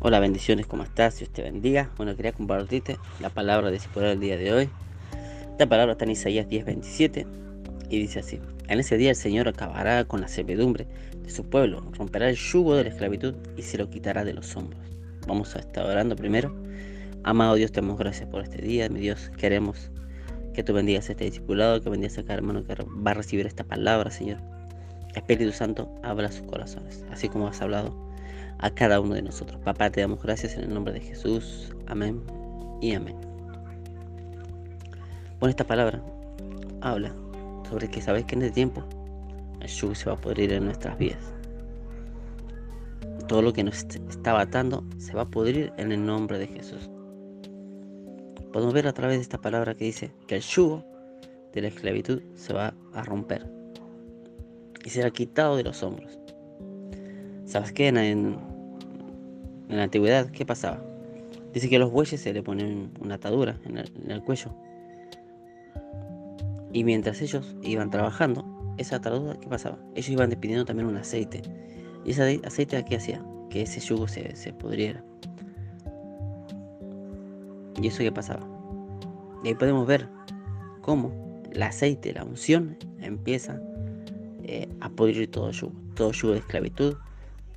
Hola, bendiciones, ¿cómo estás? Dios te bendiga. Bueno, quería compartirte la palabra de Ciporal el día de hoy. Esta palabra está en Isaías 10:27 y dice así: En ese día el Señor acabará con la servidumbre de su pueblo, romperá el yugo de la esclavitud y se lo quitará de los hombros. Vamos a estar orando primero. Amado Dios, te damos gracias por este día. Mi Dios, queremos que tú bendigas a este discipulado, que bendigas a cada hermano que va a recibir esta palabra, Señor. Espíritu Santo, habla sus corazones, así como has hablado a cada uno de nosotros. Papá, te damos gracias en el nombre de Jesús. Amén y amén. Bueno, esta palabra habla sobre que sabes que en este tiempo el yugo se va a pudrir en nuestras vidas. Todo lo que nos está atando se va a pudrir en el nombre de Jesús. Podemos ver a través de esta palabra que dice que el yugo de la esclavitud se va a romper y será quitado de los hombros. ¿Sabes qué? En, en, la antigüedad, ¿qué pasaba? Dice que a los bueyes se le ponen una atadura en el, cuello. Y mientras ellos iban trabajando, esa atadura, ¿qué pasaba? Ellos iban despidiendo también un aceite. ¿Y ese aceite qué hacía? Que ese yugo se, se pudriera. ¿Y eso qué pasaba? Y ahí podemos ver cómo el aceite, la unción, empieza eh, a pudrir todo yugo, todo yugo de esclavitud,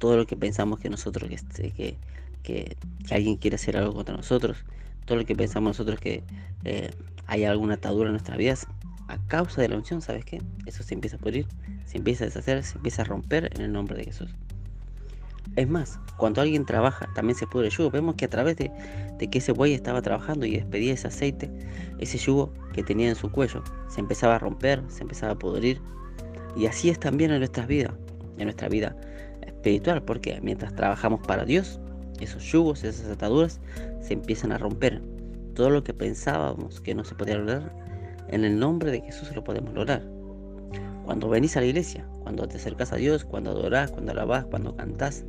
todo lo que pensamos que nosotros, que, que, que, alguien quiere hacer algo contra nosotros, todo lo que pensamos nosotros que eh, hay alguna atadura en nuestras vidas, a causa de la unción, ¿sabes qué? Eso se empieza a pudrir, se empieza a deshacer, se empieza a romper en el nombre de Jesús. Es más, cuando alguien trabaja, también se pudre el yugo. Vemos que a través de, de, que ese buey estaba trabajando y despedía ese aceite, ese yugo que tenía en su cuello, se empezaba a romper, se empezaba a pudrir. Y así es también en nuestras vidas, en nuestra vida espiritual, porque mientras trabajamos para Dios, esos yugos, esas ataduras se empiezan a romper. Todo lo que pensábamos que no se podía lograr, en el nombre de Jesús lo podemos lograr. Cuando venís a la iglesia, cuando te acercas a Dios, cuando adorás, cuando alabás, cuando cantás,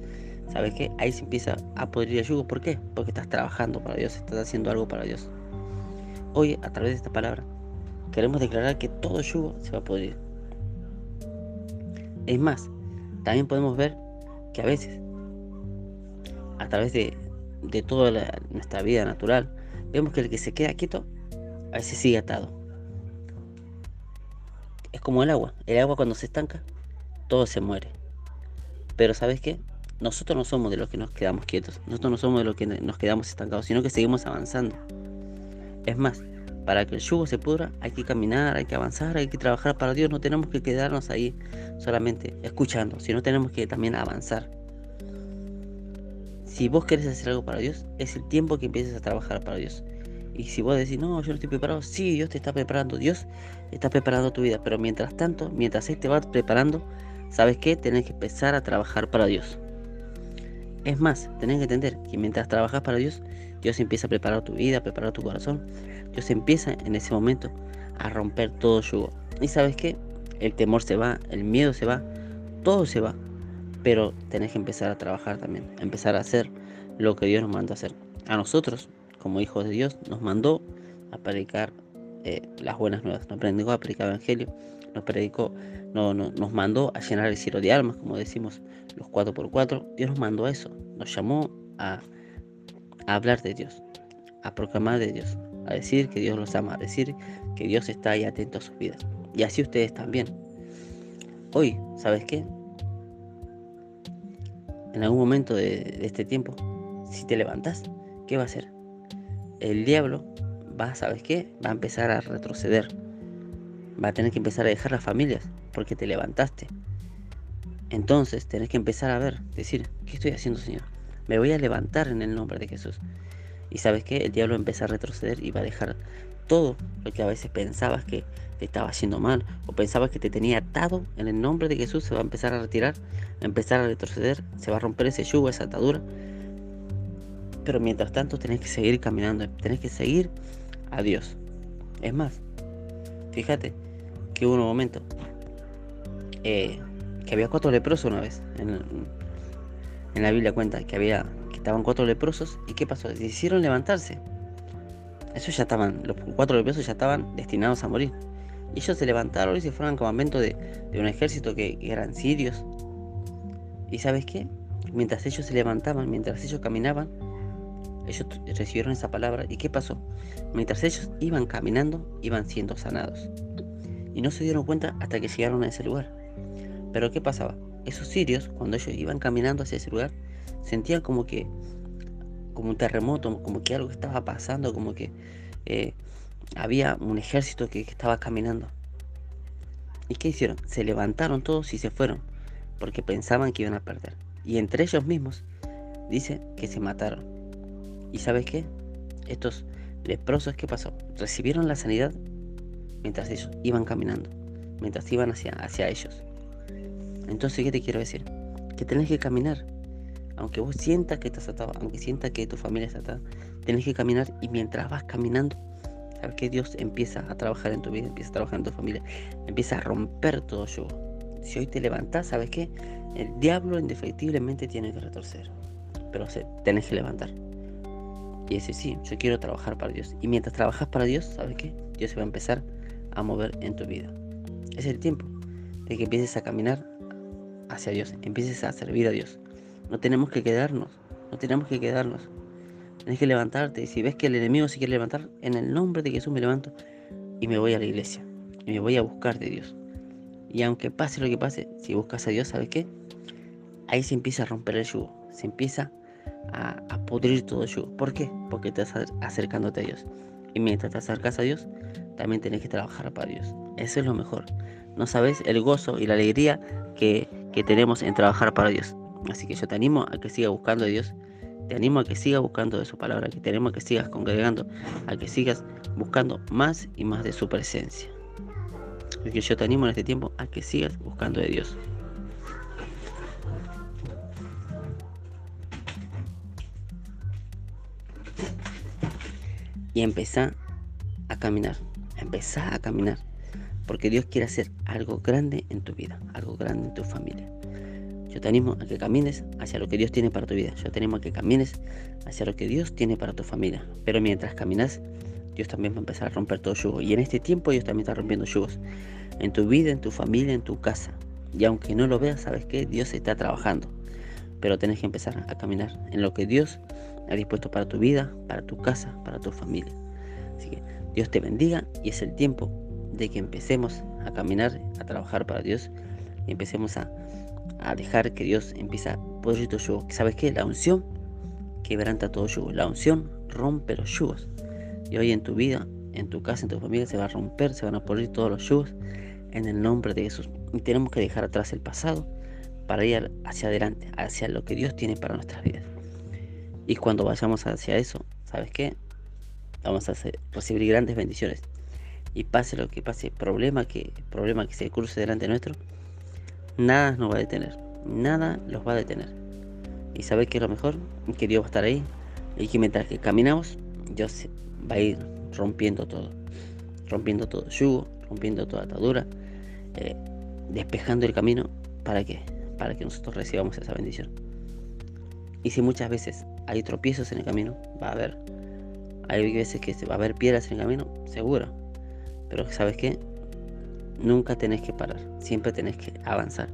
¿sabes qué? Ahí se empieza a pudrir el yugo. ¿Por qué? Porque estás trabajando para Dios, estás haciendo algo para Dios. Hoy, a través de esta palabra, queremos declarar que todo yugo se va a pudrir. Es más, también podemos ver que a veces, a través de, toda nuestra vida natural, vemos que el que se queda quieto a veces sigue atado. Es como el agua. El agua cuando se estanca, todo se muere. Pero ¿sabes qué? Nosotros no somos de los que nos quedamos quietos. Nosotros no somos de los que nos quedamos estancados, sino que seguimos avanzando. Es más, para que el yugo se pudra, hay que caminar, hay que avanzar, hay que trabajar para Dios. No tenemos que quedarnos ahí solamente escuchando, sino tenemos que también avanzar. Si vos querés hacer algo para Dios, es el tiempo que empieces a trabajar para Dios. Y si vos decís, no, yo no estoy preparado, sí, Dios te está preparando, Dios está preparando tu vida. Pero mientras tanto, mientras Él te va preparando, ¿sabes qué? Tenés que empezar a trabajar para Dios. Es más, tenés que entender que mientras trabajas para Dios, Dios empieza a preparar tu vida, a preparar tu corazón. Dios empieza en ese momento a romper todo yugo. Y sabes qué? El temor se va, el miedo se va, todo se va. Pero tenés que empezar a trabajar también, empezar a hacer lo que Dios nos manda a hacer. A nosotros, como hijos de Dios, nos mandó a predicar eh, las buenas nuevas, nos predicó a predicar el Evangelio, nos predicó, no, nos mandó a llenar el cielo de almas, como decimos los 4x4. Dios nos mandó a eso, nos llamó a a hablar de Dios, a proclamar de Dios, a decir que Dios los ama, a decir que Dios está ahí atento a sus vidas. Y así ustedes también. Hoy, ¿sabes qué? En algún momento de, este tiempo, si te levantas, ¿qué va a hacer? El diablo va, ¿sabes qué? Va a empezar a retroceder. Va a tener que empezar a dejar las familias porque te levantaste. Entonces tenés que empezar a ver, decir, ¿qué estoy haciendo, Señor? Me voy a levantar en el nombre de Jesús. Y sabes que el diablo empieza a retroceder y va a dejar todo lo que a veces pensabas que te estaba haciendo mal o pensabas que te tenía atado en el nombre de Jesús se va a empezar a retirar, a empezar a retroceder, se va a romper ese yugo, esa atadura. Pero mientras tanto tenés que seguir caminando, tenés que seguir a Dios. Es más, fíjate que hubo un momento eh, que había cuatro leprosos una vez en la Biblia cuenta que había que estaban cuatro leprosos y qué pasó, hicieron levantarse. Eso ya estaban, los cuatro leprosos ya estaban destinados a morir. Y ellos se levantaron y se fueron al campamento de, un ejército que, eran sirios. ¿Y sabes qué? mientras ellos se levantaban, mientras ellos caminaban, ellos recibieron esa palabra. ¿Y qué pasó? Mientras ellos iban caminando, iban siendo sanados. Y no se dieron cuenta hasta que llegaron a ese lugar. Pero ¿qué pasaba? Esos sirios, cuando ellos iban caminando hacia ese lugar, sentían como que, como un terremoto, como que algo estaba pasando, como que eh, había un ejército que, estaba caminando. ¿Y qué hicieron? Se levantaron todos y se fueron, porque pensaban que iban a perder. Y entre ellos mismos, dice que se mataron. ¿Y sabes qué? Estos leprosos, ¿qué pasó? Recibieron la sanidad mientras ellos iban caminando, mientras iban hacia, hacia ellos. Entonces, ¿qué te quiero decir? Que tenés que caminar. Aunque vos sientas que estás atado, aunque sientas que tu familia está atada, tenés que caminar y mientras vas caminando, sabes que Dios empieza a trabajar en tu vida, empieza a trabajar en tu familia, empieza a romper todo yugo. Si hoy te levantás, ¿sabes qué? El diablo indefectiblemente tiene que retorcer, pero se, tenés que levantar. Y decir, sí, yo quiero trabajar para Dios. Y mientras trabajas para Dios, ¿sabes qué? Dios se va a empezar a mover en tu vida. Es el tiempo de que empieces a caminar hacia Dios, empieces a servir a Dios. No tenemos que quedarnos, no tenemos que quedarnos. Tienes que levantarte. Y si ves que el enemigo se quiere levantar, en el nombre de Jesús me levanto y me voy a la iglesia. Y me voy a buscar de Dios. Y aunque pase lo que pase, si buscas a Dios, ¿sabes qué? Ahí se empieza a romper el yugo. Se empieza a, a pudrir todo el yugo. ¿Por qué? Porque estás acercándote a Dios. Y mientras te acercas a Dios, también tienes que trabajar para Dios. Eso es lo mejor. No sabes el gozo y la alegría que, que tenemos en trabajar para Dios. Así que yo te animo a que sigas buscando a Dios. Te animo a que sigas buscando de su palabra, que te animo a que sigas congregando, a que sigas buscando más y más de su presencia. Así que yo te animo en este tiempo a que sigas buscando de Dios. Y empezá a caminar, empezá a caminar, porque Dios quiere hacer algo grande en tu vida, algo grande en tu familia. Yo te animo a que camines hacia lo que Dios tiene para tu vida. Yo te animo a que camines hacia lo que Dios tiene para tu familia. Pero mientras caminas, Dios también va a empezar a romper todo yugo. Y en este tiempo Dios también está rompiendo yugos. En tu vida, en tu familia, en tu casa. Y aunque no lo veas, sabes que Dios está trabajando. Pero tenés que empezar a caminar en lo que Dios dispuesto para tu vida, para tu casa, para tu familia. Así que Dios te bendiga y es el tiempo de que empecemos a caminar, a trabajar para Dios y empecemos a a dejar que Dios empiece a poder tu yugo. ¿Sabes qué? La unción quebranta todo yugo. La unción rompe los yugos. Y hoy en tu vida, en tu casa, en tu familia, se va a romper, se van a poner todos los yugos en el nombre de Jesús. Y tenemos que dejar atrás el pasado para ir hacia adelante, hacia lo que Dios tiene para nuestras vidas. Y cuando vayamos hacia eso, ¿sabes qué? Vamos a recibir grandes bendiciones. Y pase lo que pase, problema que, problema que se cruce delante nuestro, nada nos va a detener, nada los va a detener. Y sabes que es lo mejor, que Dios va a estar ahí y que mientras que caminamos, Dios va a ir rompiendo todo, rompiendo todo yugo, rompiendo toda atadura, eh, despejando el camino para que, para que nosotros recibamos esa bendición. Y si muchas veces hay tropiezos en el camino, va a haber, hay veces que va a haber piedras en el camino, seguro. Pero sabes qué, Nunca tenés que parar, siempre tenés que avanzar.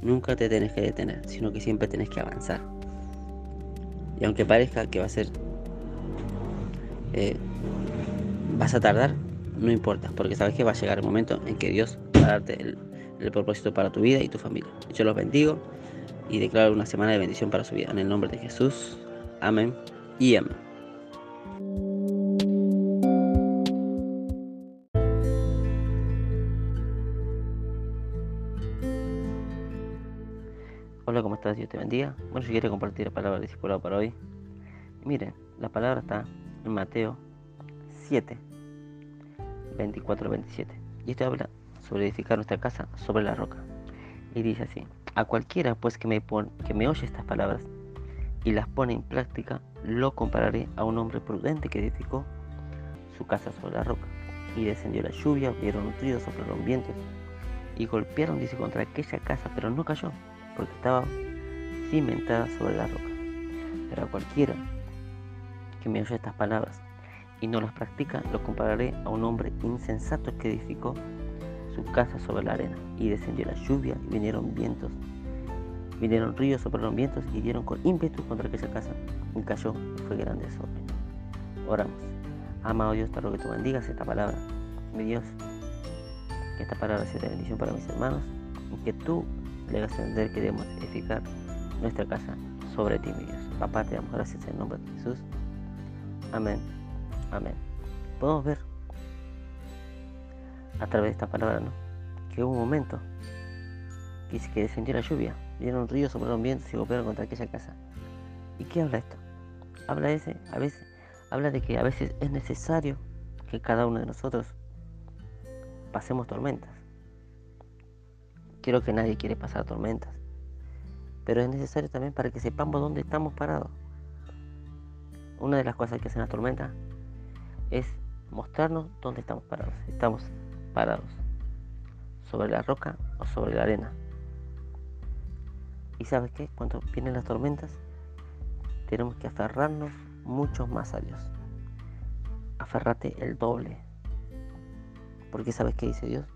Nunca te tenés que detener, sino que siempre tenés que avanzar. Y aunque parezca que va a ser... Eh, vas a tardar, no importa, porque sabes que va a llegar el momento en que Dios va a darte el, el propósito para tu vida y tu familia. Yo los bendigo y declaro una semana de bendición para su vida. En el nombre de Jesús. Amén y amén. Hola, ¿cómo estás? Dios te bendiga. Bueno, yo quiero compartir la palabra discipulado para hoy. miren, la palabra está en Mateo 7, 24 27. Y esto habla sobre edificar nuestra casa sobre la roca. Y dice así, a cualquiera pues que me oye estas palabras y las pone en práctica, lo compararé a un hombre prudente que edificó su casa sobre la roca. Y descendió la lluvia, vieron nutridos, soplaron vientos y golpearon, dice, contra aquella casa, pero no cayó porque estaba cimentada sobre la roca. Pero a cualquiera que me oye estas palabras y no las practica, lo compararé a un hombre insensato que edificó su casa sobre la arena y descendió la lluvia y vinieron vientos Vinieron ríos, soplaron vientos y dieron con ímpetu contra aquella casa y cayó y fue grande desorden. Oramos. Amado Dios, te ruego que tú bendigas esta palabra. Mi Dios, que esta palabra sea de bendición para mis hermanos y que tú le hagas entender que debemos edificar nuestra casa sobre ti, mi Dios. Papá, te damos gracias en el nombre de Jesús. Amén. Amén. Podemos ver a través de esta palabra, ¿no? Que hubo un momento que, que descendió la lluvia, vieron ríos, soplaron vientos y golpearon contra aquella casa. ¿Y qué habla esto? Habla ese, a veces, habla de que a veces es necesario que cada uno de nosotros pasemos tormentas. Quiero que nadie quiere pasar tormentas, pero es necesario también para que sepamos dónde estamos parados. Una de las cosas que hacen las tormentas es mostrarnos dónde estamos parados. Estamos parados sobre la roca o sobre la arena. Y sabes qué, cuando vienen las tormentas, tenemos que aferrarnos mucho más a Dios. Aferrate el doble. Porque sabes qué dice Dios.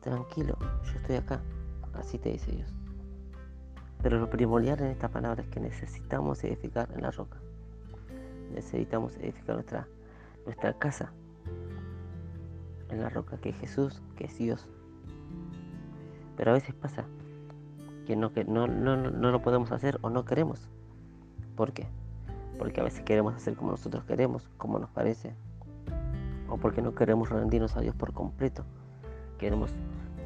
Tranquilo, yo estoy acá. Así te dice Dios. Pero lo primordial en esta palabra es que necesitamos edificar en la roca. Necesitamos edificar nuestra, nuestra casa en la roca, que es Jesús, que es Dios. Pero a veces pasa que no, que no, no, no lo podemos hacer o no queremos. ¿Por qué? Porque a veces queremos hacer como nosotros queremos, como nos parece. O porque no queremos rendirnos a Dios por completo. Queremos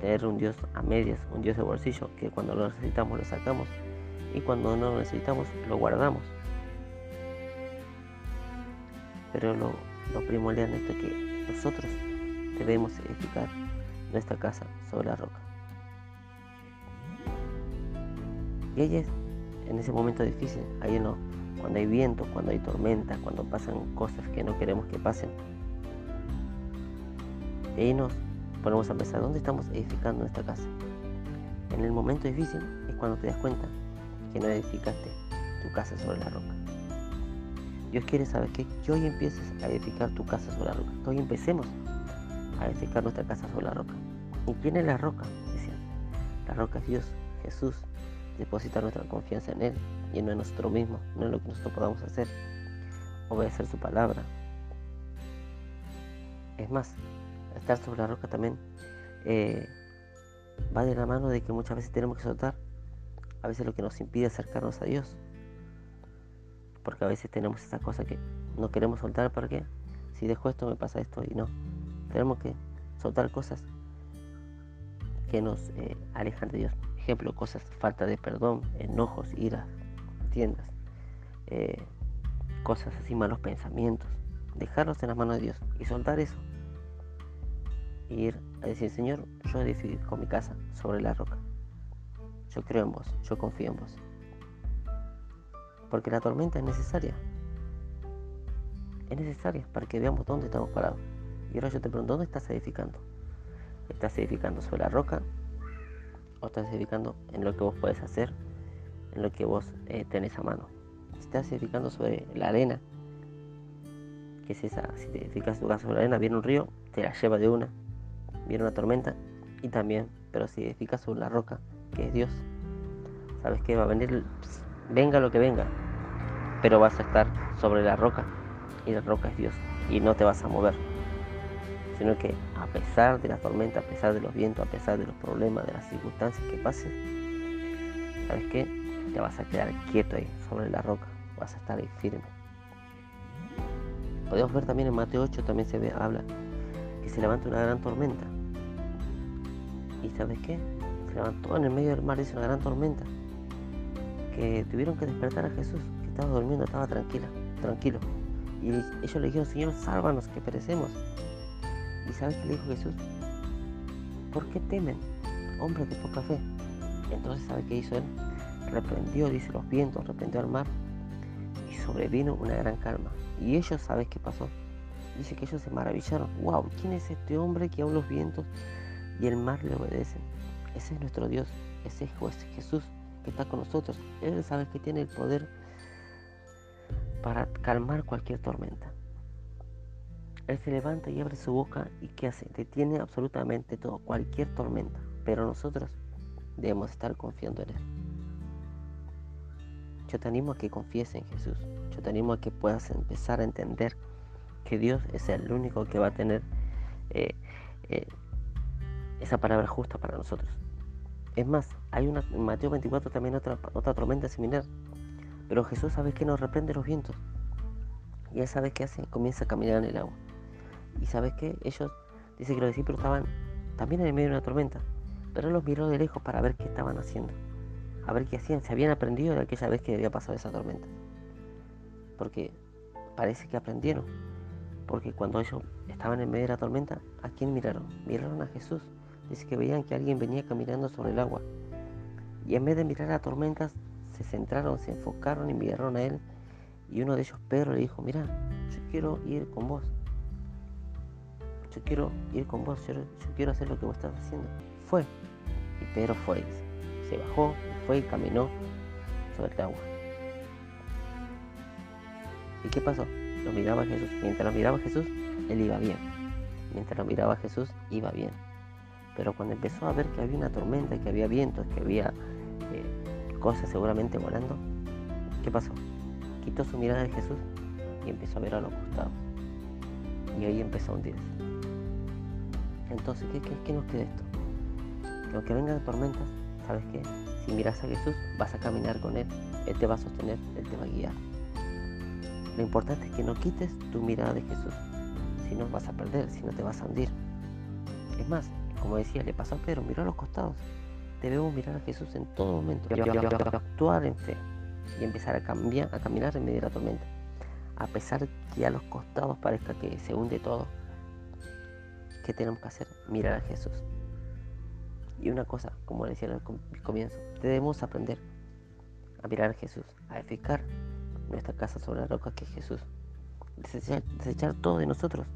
tener un Dios a medias, un Dios de bolsillo, que cuando lo necesitamos lo sacamos y cuando no lo necesitamos lo guardamos. Pero lo, lo primordial es que nosotros debemos edificar nuestra casa sobre la roca. Y ahí es, en ese momento difícil, ahí no, cuando hay viento, cuando hay tormenta, cuando pasan cosas que no queremos que pasen. Ahí nos ponemos a pensar, ¿dónde estamos edificando nuestra casa? En el momento difícil es cuando te das cuenta que no edificaste tu casa sobre la roca. Dios quiere saber que, hoy empieces a edificar tu casa sobre la roca, hoy empecemos a edificar nuestra casa sobre la roca. ¿Y quién es la roca? La roca es Dios, Jesús. Depositar nuestra confianza en Él y no en nosotros mismos, no en lo que nosotros podamos hacer. Obedecer su palabra. Es más, estar sobre la roca también eh, va de la mano de que muchas veces tenemos que soltar a veces lo que nos impide acercarnos a Dios. Porque a veces tenemos esa cosa que no queremos soltar porque si dejo esto me pasa esto y no. Tenemos que soltar cosas que nos eh, alejan de Dios. Ejemplo, cosas, falta de perdón, enojos, iras, tiendas, eh, cosas así, malos pensamientos. Dejarlos en las manos de Dios y soltar eso. Ir a decir, Señor, yo edifico mi casa sobre la roca. Yo creo en vos, yo confío en vos. Porque la tormenta es necesaria. Es necesaria para que veamos dónde estamos parados. Y ahora yo te pregunto, ¿dónde estás edificando? ¿Estás edificando sobre la roca? ¿O estás edificando en lo que vos puedes hacer? En lo que vos eh, tenés a mano. ¿Estás edificando sobre la arena? ¿Qué es esa? Si te edificas tu casa sobre la arena, viene un río, te la lleva de una. Viene una tormenta y también, pero si edificas sobre la roca, que es Dios, sabes que va a venir, venga lo que venga, pero vas a estar sobre la roca y la roca es Dios y no te vas a mover sino que a pesar de la tormenta, a pesar de los vientos, a pesar de los problemas, de las circunstancias que pasen, ¿sabes qué? Te vas a quedar quieto ahí, sobre la roca, vas a estar ahí firme. Podemos ver también en Mateo 8, también se ve, habla que se levanta una gran tormenta. ¿Y sabes qué? Se levantó en el medio del mar, dice una gran tormenta. Que tuvieron que despertar a Jesús, que estaba durmiendo, estaba tranquila, tranquilo. Y ellos le dijeron, Señor, sálvanos, que perecemos. ¿Y sabes qué le dijo Jesús? ¿Por qué temen, hombres de poca fe? Entonces, ¿sabe qué hizo él? Reprendió, dice, los vientos, reprendió al mar y sobrevino una gran calma. Y ellos, ¿sabes qué pasó? Dice que ellos se maravillaron. ¡Wow! ¿Quién es este hombre que aún los vientos y el mar le obedecen? Ese es nuestro Dios. Ese es Jesús que está con nosotros. Él sabe que tiene el poder para calmar cualquier tormenta. Él se levanta y abre su boca y ¿qué hace? Detiene absolutamente todo, cualquier tormenta. Pero nosotros debemos estar confiando en Él. Yo te animo a que confíes en Jesús. Yo te animo a que puedas empezar a entender que Dios es el único que va a tener eh, eh, esa palabra justa para nosotros. Es más, hay una, en Mateo 24 también otra, otra tormenta similar. Pero Jesús sabe que nos reprende los vientos. Y él sabe qué hace, comienza a caminar en el agua. Y sabes que ellos, dice que los discípulos estaban también en medio de una tormenta. Pero los miró de lejos para ver qué estaban haciendo. A ver qué hacían. Se habían aprendido de aquella vez que había pasado esa tormenta. Porque parece que aprendieron. Porque cuando ellos estaban en medio de la tormenta, ¿a quién miraron? Miraron a Jesús. Dice que veían que alguien venía caminando sobre el agua. Y en vez de mirar a tormentas, se centraron, se enfocaron y miraron a él. Y uno de ellos, Pedro, le dijo, mira, yo quiero ir con vos. Yo quiero ir con vos, yo, quiero hacer lo que vos estás haciendo. Fue. Y Pedro fue. Se bajó, fue y caminó sobre el agua. ¿Y qué pasó? Lo miraba Jesús. Mientras lo miraba Jesús, él iba bien. Mientras lo miraba Jesús, iba bien. Pero cuando empezó a ver que había una tormenta, que había vientos, que había eh, cosas seguramente volando, ¿qué pasó? Quitó su mirada de Jesús y empezó a ver a los costados. Y ahí empezó a hundirse. Entonces, ¿qué, qué, nos queda esto? Que aunque vengan tormentas, ¿sabes qué? Si miras a Jesús, vas a caminar con Él. Él te va a sostener, Él te va a guiar. Lo importante es que no quites tu mirada de Jesús. Si no vas a perder, si no te vas a hundir. Es más, como decía, le pasó a Pedro, miró a los costados. Debemos mirar a Jesús en todo momento. Actuar en fe y empezar a, cambiar, a caminar en medio de la tormenta. A pesar que a los costados parezca que se hunde todo. ¿Qué tenemos que hacer? Mirar a Jesús. Y una cosa, como decía al comienzo, debemos aprender a mirar a Jesús, a edificar nuestra casa sobre la roca que es Jesús. Desechar, todo de nosotros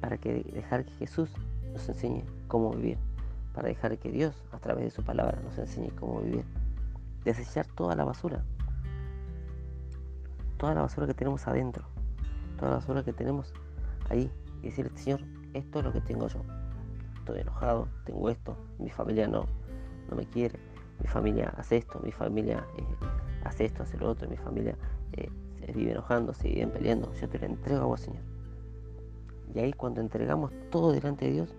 para que dejar que Jesús nos enseñe cómo vivir, para dejar que Dios a través de su palabra nos enseñe cómo vivir. Desechar toda la basura, toda la basura que tenemos adentro, toda la basura que tenemos ahí y decirle, Señor, esto es lo que tengo yo. Estoy enojado, tengo esto, mi familia no, no me quiere, mi familia hace esto, mi familia eh, hace esto, hace lo otro, mi familia eh, se vive enojando, se vive peleando, yo te lo entrego a vos, Señor. Y ahí cuando entregamos todo delante de Dios,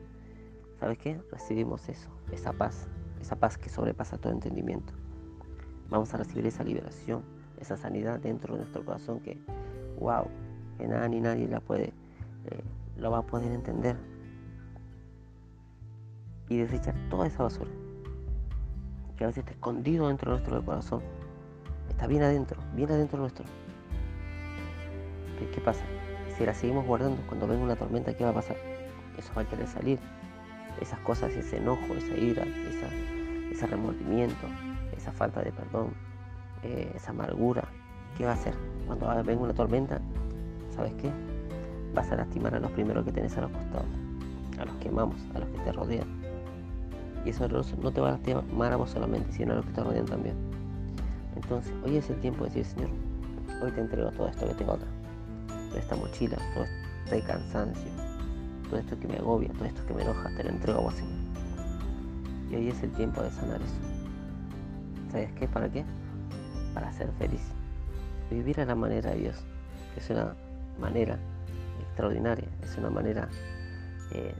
¿sabes qué? Recibimos eso, esa paz, esa paz que sobrepasa todo entendimiento. Vamos a recibir esa liberación, esa sanidad dentro de nuestro corazón que, wow, que nada ni nadie la puede, eh, lo va a poder entender. Y desechar toda esa basura que a veces está escondido dentro de nuestro corazón Está bien adentro, bien adentro nuestro. ¿Qué, pasa? Si la seguimos guardando, cuando venga una tormenta, ¿qué va a pasar? Eso va a querer salir. Esas cosas, ese enojo, esa ira, ese remordimiento, esa falta de perdón, eh, esa amargura, ¿qué va a hacer? Cuando venga una tormenta, ¿sabes qué? Vas a lastimar a los primeros que tenés a los costados, a los que amamos, a los que te rodean. Y eso no te va a lastimar a vos solamente, sino a los que te rodean también. Entonces, hoy es el tiempo de decir, Señor, hoy te entrego todo esto que tengo acá. Toda esta mochila, todo este cansancio, todo esto que me agobia, todo esto que me enoja, te lo entrego a vos, Señor. Y hoy es el tiempo de sanar eso. ¿Sabes qué? ¿Para qué? Para ser feliz. Vivir a la manera de Dios, que es una manera extraordinaria, es una manera eh,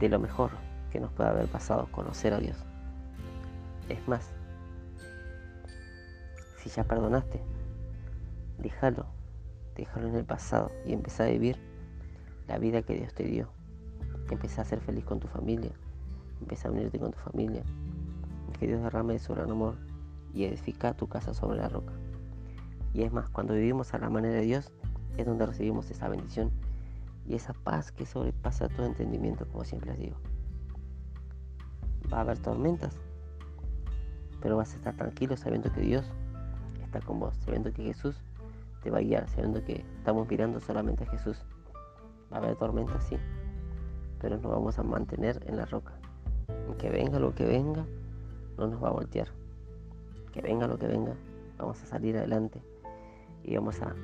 de lo mejor que nos puede haber pasado, conocer a Dios. Es más, si ya perdonaste, déjalo, déjalo en el pasado y empieza a vivir la vida que Dios te dio. Empieza a ser feliz con tu familia, empieza a unirte con tu familia. Que Dios derrame su gran amor y edifica tu casa sobre la roca. Y es más, cuando vivimos a la manera de Dios, es donde recibimos esa bendición y esa paz que sobrepasa todo entendimiento, como siempre les digo. Va a haber tormentas, pero vas a estar tranquilo sabiendo que Dios con vos, sabiendo que Jesús te va a guiar, sabiendo que estamos mirando solamente a Jesús. Va a haber tormenta, sí, pero nos vamos a mantener en la roca. Que venga lo que venga, no nos va a voltear. Que venga lo que venga, vamos a salir adelante y vamos a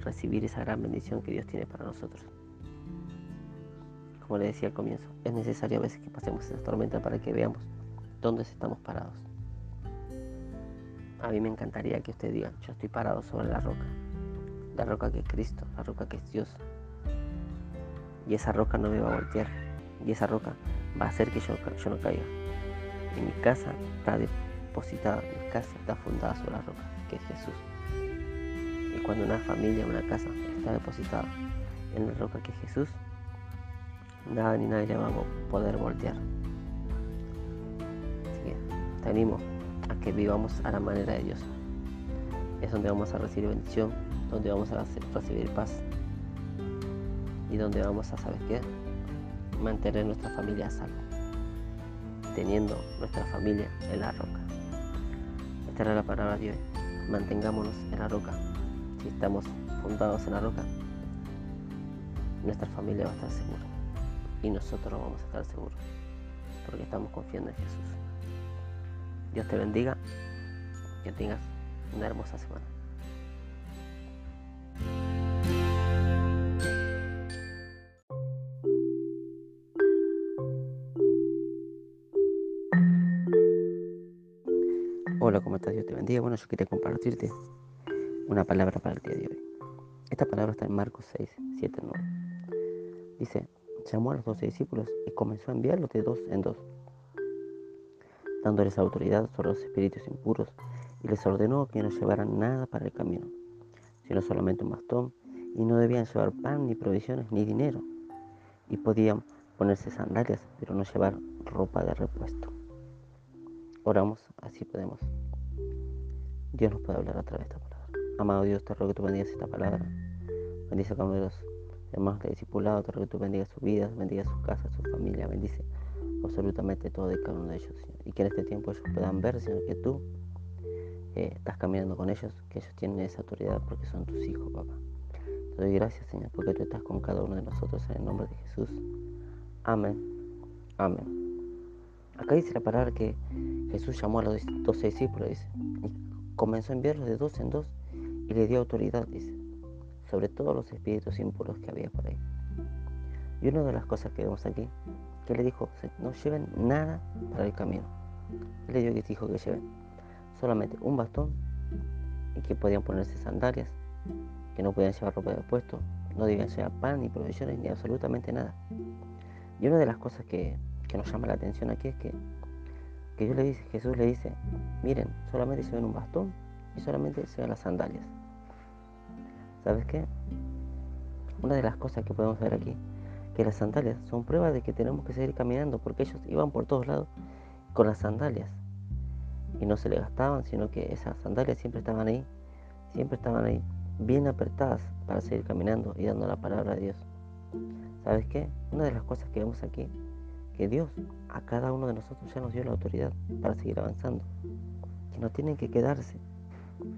recibir esa gran bendición que Dios tiene para nosotros. Como le decía al comienzo, es necesario a veces que pasemos esa tormenta para que veamos dónde estamos parados. a mí me encantaría que usted diga, yo estoy parado sobre la roca, la roca que es Cristo, la roca que es Dios. Y esa roca no me va a voltear, y esa roca va a hacer que yo, no caiga. Y mi casa está depositada, mi casa está fundada sobre la roca, que es Jesús. Y cuando una familia, una casa está depositada en la roca que es Jesús, nada ni nadie le va a poder voltear. Así que te animo a que vivamos a la manera de Dios. Es donde vamos a recibir bendición, donde vamos a recibir paz y donde vamos a saber qué, mantener nuestra familia a salvo, teniendo nuestra familia en la roca. Esta era la palabra de hoy. Mantengámonos en la roca. Si estamos fundados en la roca, nuestra familia va a estar segura y nosotros vamos a estar seguros porque estamos confiando en Jesús. Dios te bendiga, que tengas una hermosa semana. Hola, ¿cómo estás? Dios te bendiga. Bueno, yo quería compartirte una palabra para el día de hoy. Esta palabra está en Marcos 6, 7, 9. Dice, llamó a los doce discípulos y comenzó a enviarlos de dos en dos, dándoles autoridad sobre los espíritus impuros, y les ordenó que no llevaran nada para el camino, sino solamente un bastón, y no debían llevar pan, ni provisiones, ni dinero, y podían ponerse sandalias, pero no llevar ropa de repuesto. Oramos, así podemos. Dios nos puede hablar a través de esta palabra. Amado Dios, te ruego que tú bendigas esta palabra. Bendice a los hermanos de discipulado, te ruego que tú bendigas sus vidas, bendiga sus casas, su familia, bendice absolutamente todo de cada uno de ellos, Señor. Y que en este tiempo ellos puedan ver, Señor, que tú eh, estás caminando con ellos, que ellos tienen esa autoridad porque son tus hijos, papá. Te doy gracias, Señor, porque tú estás con cada uno de nosotros en el nombre de Jesús. Amén. Amén. Acá dice la palabra que Jesús llamó a los doce discípulos, dice, y comenzó a enviarlos de dos en dos y le dio autoridad, dice sobre todos los espíritus impuros que había por ahí. Y una de las cosas que vemos aquí, que le dijo, no lleven nada para el camino. Le dio que dijo que lleven solamente un bastón y que podían ponerse sandalias, que no podían llevar ropa de puesto, no debían llevar pan ni provisiones ni absolutamente nada. Y una de las cosas que, que nos llama la atención aquí es que, que Jesús le dice, miren, solamente lleven un bastón y solamente lleven las sandalias. ¿Sabes qué? Una de las cosas que podemos ver aquí, que las sandalias son pruebas de que tenemos que seguir caminando, porque ellos iban por todos lados con las sandalias y no se le gastaban, sino que esas sandalias siempre estaban ahí, siempre estaban ahí, bien apretadas para seguir caminando y dando la palabra de Dios. ¿Sabes qué? Una de las cosas que vemos aquí, que Dios a cada uno de nosotros ya nos dio la autoridad para seguir avanzando, que no tienen que quedarse.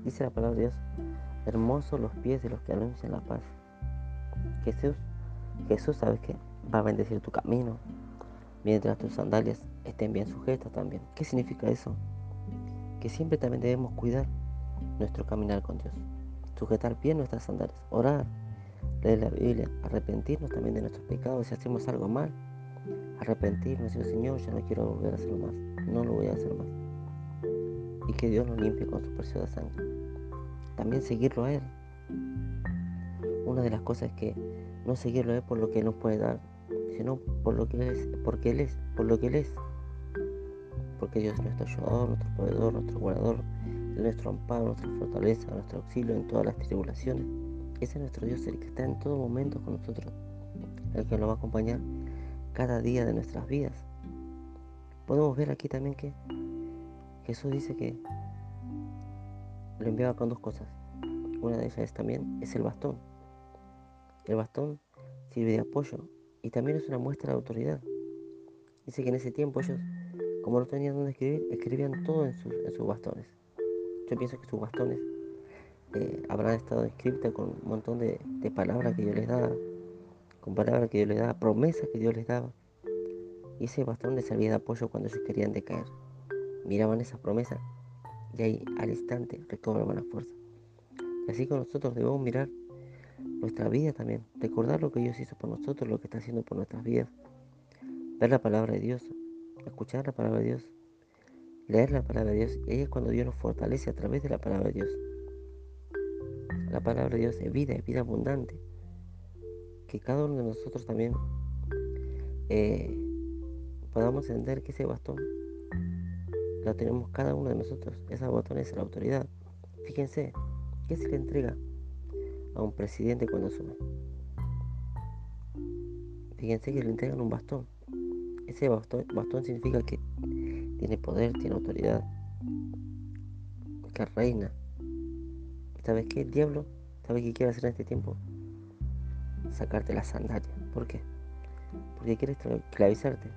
Dice la palabra de Dios, Hermosos los pies de los que anuncian la paz. Jesús, Jesús, ¿sabes qué? Va a bendecir tu camino mientras tus sandalias estén bien sujetas también. ¿Qué significa eso? Que siempre también debemos cuidar nuestro caminar con Dios. Sujetar bien nuestras sandalias, orar, leer la Biblia, arrepentirnos también de nuestros pecados si hacemos algo mal. Arrepentirnos y decir, Señor, yo no quiero volver a hacerlo más. No lo voy a hacer más. Y que Dios nos limpie con su preciosa sangre también seguirlo a Él. Una de las cosas es que no seguirlo a Él por lo que nos puede dar, sino por lo que es, porque Él es, por lo que Él es. Porque Dios es nuestro ayudador, nuestro proveedor, nuestro guardador, nuestro amparo, nuestra fortaleza, nuestro auxilio en todas las tribulaciones. Ese es nuestro Dios, el que está en todo momento con nosotros, el que nos va a acompañar cada día de nuestras vidas. Podemos ver aquí también que Jesús dice que lo enviaba con dos cosas. Una de ellas también es el bastón. El bastón sirve de apoyo y también es una muestra de autoridad. Dice que en ese tiempo ellos, como no tenían dónde escribir, escribían todo en sus, bastones. Yo pienso que sus bastones eh, habrán estado escritas con un montón de, de palabras que Dios les daba, con palabras que Dios les daba, promesas que Dios les daba. Y ese bastón les servía de apoyo cuando ellos querían decaer. Miraban esas promesas y ahí al instante recobramos la fuerza. Y así con nosotros debemos mirar nuestra vida también, recordar lo que Dios hizo por nosotros, lo que está haciendo por nuestras vidas, ver la palabra de Dios, escuchar la palabra de Dios leer la palabra de Dios y ahí es cuando Dios nos fortalece a través de la palabra de Dios. La palabra de Dios es vida, es vida abundante. Que cada uno de nosotros también eh, podamos entender que ese bastón lo tenemos cada uno de nosotros. Esa bastón es la autoridad. Fíjense, ¿qué se le entrega a un presidente cuando asume? Fíjense que le entregan un bastón. Ese bastón, bastón significa que tiene poder, tiene autoridad, que reina. ¿Sabes qué? Diablo, ¿sabes qué quiere hacer en este tiempo? Sacarte la sandalia. ¿Por qué? Porque quiere esclavizarte,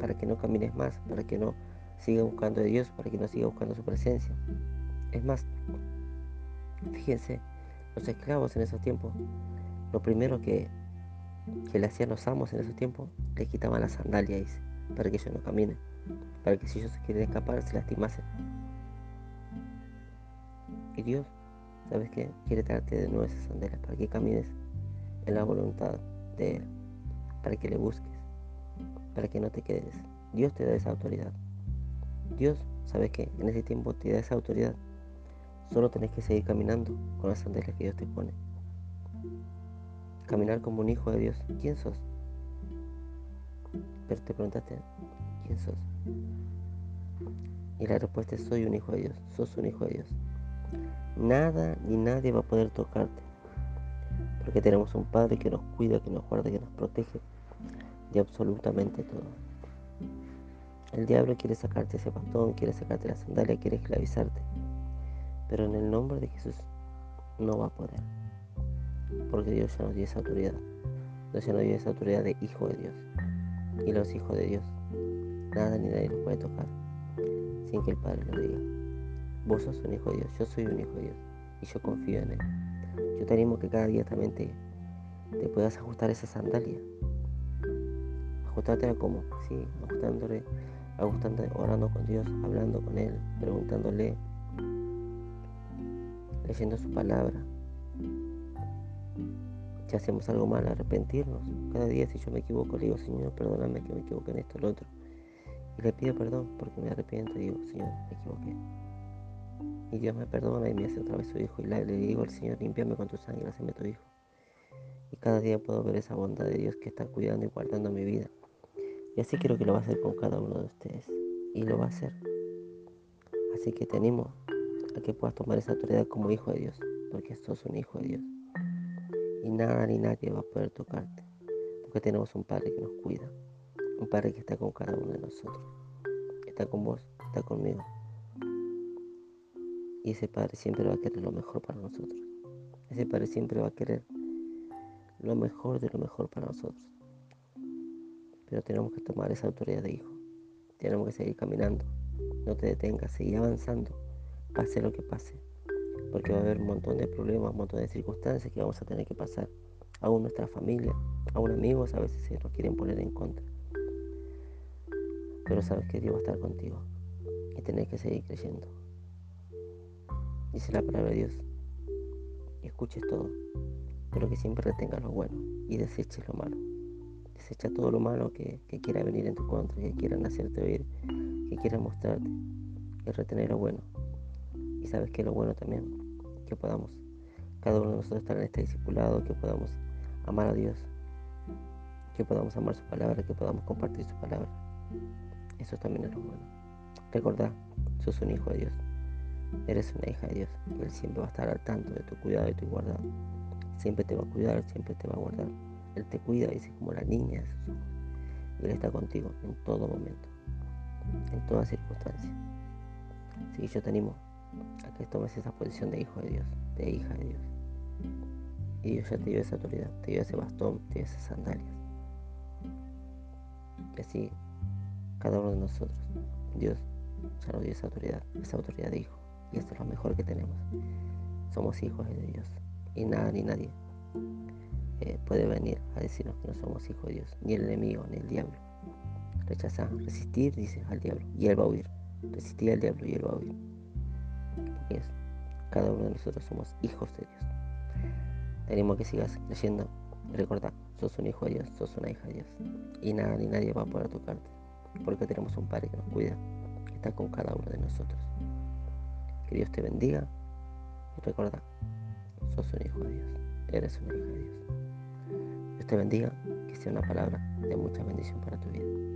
para que no camines más, para que no siga buscando a Dios, para que no siga buscando su presencia. Es más, fíjense, los esclavos en esos tiempos, lo primero que, que le hacían los amos en esos tiempos, le quitaban la sandalia, para que ellos no caminen para que si ellos quieren escapar se lastimasen. Y Dios, ¿sabes qué? Quiere darte de nuevo esas sandalias para que camines en la voluntad de Él, para que le busques, para que no te quedes. Dios te da esa autoridad. Dios, ¿sabes qué? En ese tiempo te da esa autoridad. Solo tenés que seguir caminando con las sandalias que Dios te pone. Caminar como un hijo de Dios. ¿Quién sos? Pero te preguntaste, ¿quién sos? Y la respuesta es soy un hijo de Dios, sos un hijo de Dios. Nada ni nadie va a poder tocarte. Porque tenemos un Padre que nos cuida, que nos guarda, que nos protege de absolutamente todo. El diablo quiere sacarte ese bastón, quiere sacarte la sandalia, quiere esclavizarte. Pero en el nombre de Jesús no va a poder. Porque Dios ya nos dio esa autoridad. Dios ya nos dio esa autoridad de hijo de Dios. Y los hijos de Dios Nada ni nadie nos puede tocar sin que el Padre lo diga. Vos sos un hijo de Dios, yo soy un hijo de Dios y yo confío en Él. Yo te animo que cada día también te, puedas ajustar esa sandalia. Ajustártela como, sí, ajustándole, ajustándole, orando con Dios, hablando con Él, preguntándole, leyendo su palabra. Si hacemos algo mal, arrepentirnos. Cada día si yo me equivoco, le digo, Señor, perdóname que me equivoqué en esto, o lo otro. Y le pido perdón porque me arrepiento y digo, Señor, me equivoqué. Y Dios me perdona y me hace otra vez su hijo. Y le digo al Señor, limpiame con tu sangre, hazme tu hijo. Y cada día puedo ver esa bondad de Dios que está cuidando y guardando mi vida. Y así quiero que lo va a hacer con cada uno de ustedes. Y lo va a hacer. Así que te animo a que puedas tomar esa autoridad como hijo de Dios. Porque sos un hijo de Dios. Y nada ni nadie va a poder tocarte. Porque tenemos un Padre que nos cuida un Padre que está con cada uno de nosotros. Está con vos, está conmigo. Y ese Padre siempre va a querer lo mejor para nosotros. Ese Padre siempre va a querer lo mejor de lo mejor para nosotros. Pero tenemos que tomar esa autoridad de hijo. Tenemos que seguir caminando. No te detengas, seguir avanzando. Pase lo que pase. Porque va a haber un montón de problemas, un montón de circunstancias que vamos a tener que pasar. Aún nuestra familia, aún amigos a veces se nos quieren poner en contra. Pero sabes que Dios va a estar contigo y tenés que seguir creyendo. Dice la palabra de Dios. Escuches todo, pero que siempre retengas lo bueno y deseches lo malo. Desecha todo lo malo que, quiera venir en tu contra, que quieran hacerte oír, que quieran mostrarte y retener lo bueno. Y sabes que lo bueno también, que podamos, cada uno de nosotros estar en este discipulado, que podamos amar a Dios, que podamos amar su palabra, que podamos compartir su palabra. Eso también es lo bueno. Recordá, sos un hijo de Dios. Eres una hija de Dios. Él siempre va a estar al tanto de tu cuidado y tu guardado. Siempre te va a cuidar, siempre te va a guardar. Él te cuida, dice, como la niña de sus ojos. Él está contigo en todo momento, en toda circunstancia. Así que yo te animo a que tomes esa posición de hijo de Dios, de hija de Dios. Y Dios ya te dio esa autoridad, te dio ese bastón, te dio esas sandalias. Y así cada uno de nosotros. Dios ya nos dio esa autoridad, esa autoridad de hijo. Y esto es lo mejor que tenemos. Somos hijos de Dios. Y nada ni nadie eh, puede venir a decirnos que no somos hijos de Dios. Ni el enemigo, ni el diablo. Rechazar, resistir, dice al diablo. Y él va a huir. Resistir al diablo y él va a huir. Porque cada uno de nosotros somos hijos de Dios. Tenemos que sigas creyendo. Recordad, sos un hijo de Dios, sos una hija de Dios. Y nada ni nadie va a poder tocarte porque tenemos un Padre que nos cuida, está con cada uno de nosotros. Que Dios te bendiga y recuerda, sos un hijo de Dios, eres una hija de Dios. Te bendiga, que sea una palabra de mucha bendición para tu vida.